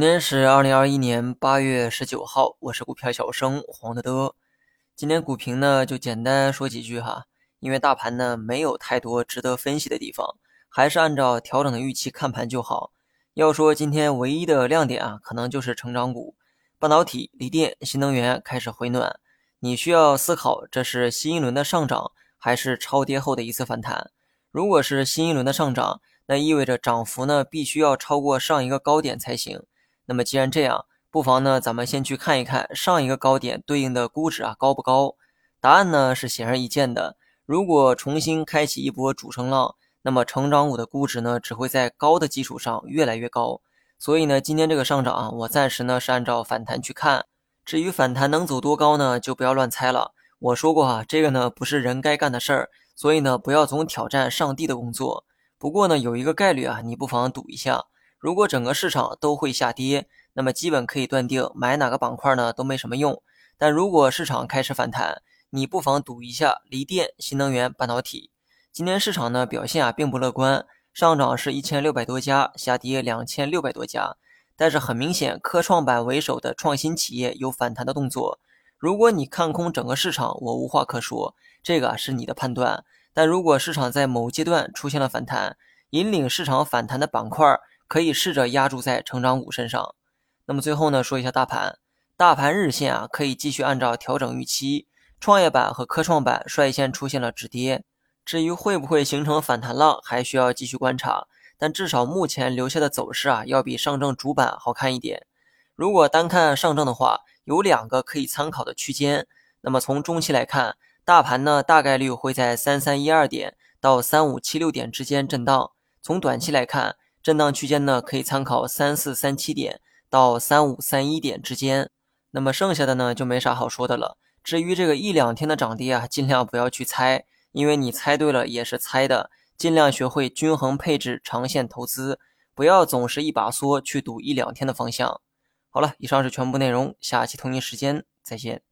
今天是二零二一年八月十九号，我是股票小生黄德德。今天股评呢就简单说几句哈，因为大盘呢没有太多值得分析的地方，还是按照调整的预期看盘就好。要说今天唯一的亮点啊，可能就是成长股、半导体、锂电、新能源开始回暖。你需要思考，这是新一轮的上涨，还是超跌后的一次反弹？如果是新一轮的上涨，那意味着涨幅呢必须要超过上一个高点才行。那么既然这样，不妨呢，咱们先去看一看上一个高点对应的估值啊高不高？答案呢是显而易见的。如果重新开启一波主升浪，那么成长股的估值呢只会在高的基础上越来越高。所以呢，今天这个上涨啊，我暂时呢是按照反弹去看。至于反弹能走多高呢，就不要乱猜了。我说过啊，这个呢不是人该干的事儿，所以呢不要总挑战上帝的工作。不过呢，有一个概率啊，你不妨赌一下。如果整个市场都会下跌，那么基本可以断定买哪个板块呢都没什么用。但如果市场开始反弹，你不妨赌一下锂电、新能源、半导体。今天市场呢表现啊并不乐观，上涨是一千六百多家，下跌两千六百多家。但是很明显，科创板为首的创新企业有反弹的动作。如果你看空整个市场，我无话可说，这个是你的判断。但如果市场在某阶段出现了反弹，引领市场反弹的板块。可以试着压注在成长股身上。那么最后呢，说一下大盘，大盘日线啊，可以继续按照调整预期，创业板和科创板率先出现了止跌。至于会不会形成反弹浪，还需要继续观察。但至少目前留下的走势啊，要比上证主板好看一点。如果单看上证的话，有两个可以参考的区间。那么从中期来看，大盘呢大概率会在三三一二点到三五七六点之间震荡。从短期来看，震荡区间呢，可以参考三四三七点到三五三一点之间。那么剩下的呢，就没啥好说的了。至于这个一两天的涨跌啊，尽量不要去猜，因为你猜对了也是猜的。尽量学会均衡配置，长线投资，不要总是一把梭去赌一两天的方向。好了，以上是全部内容，下期同一时间再见。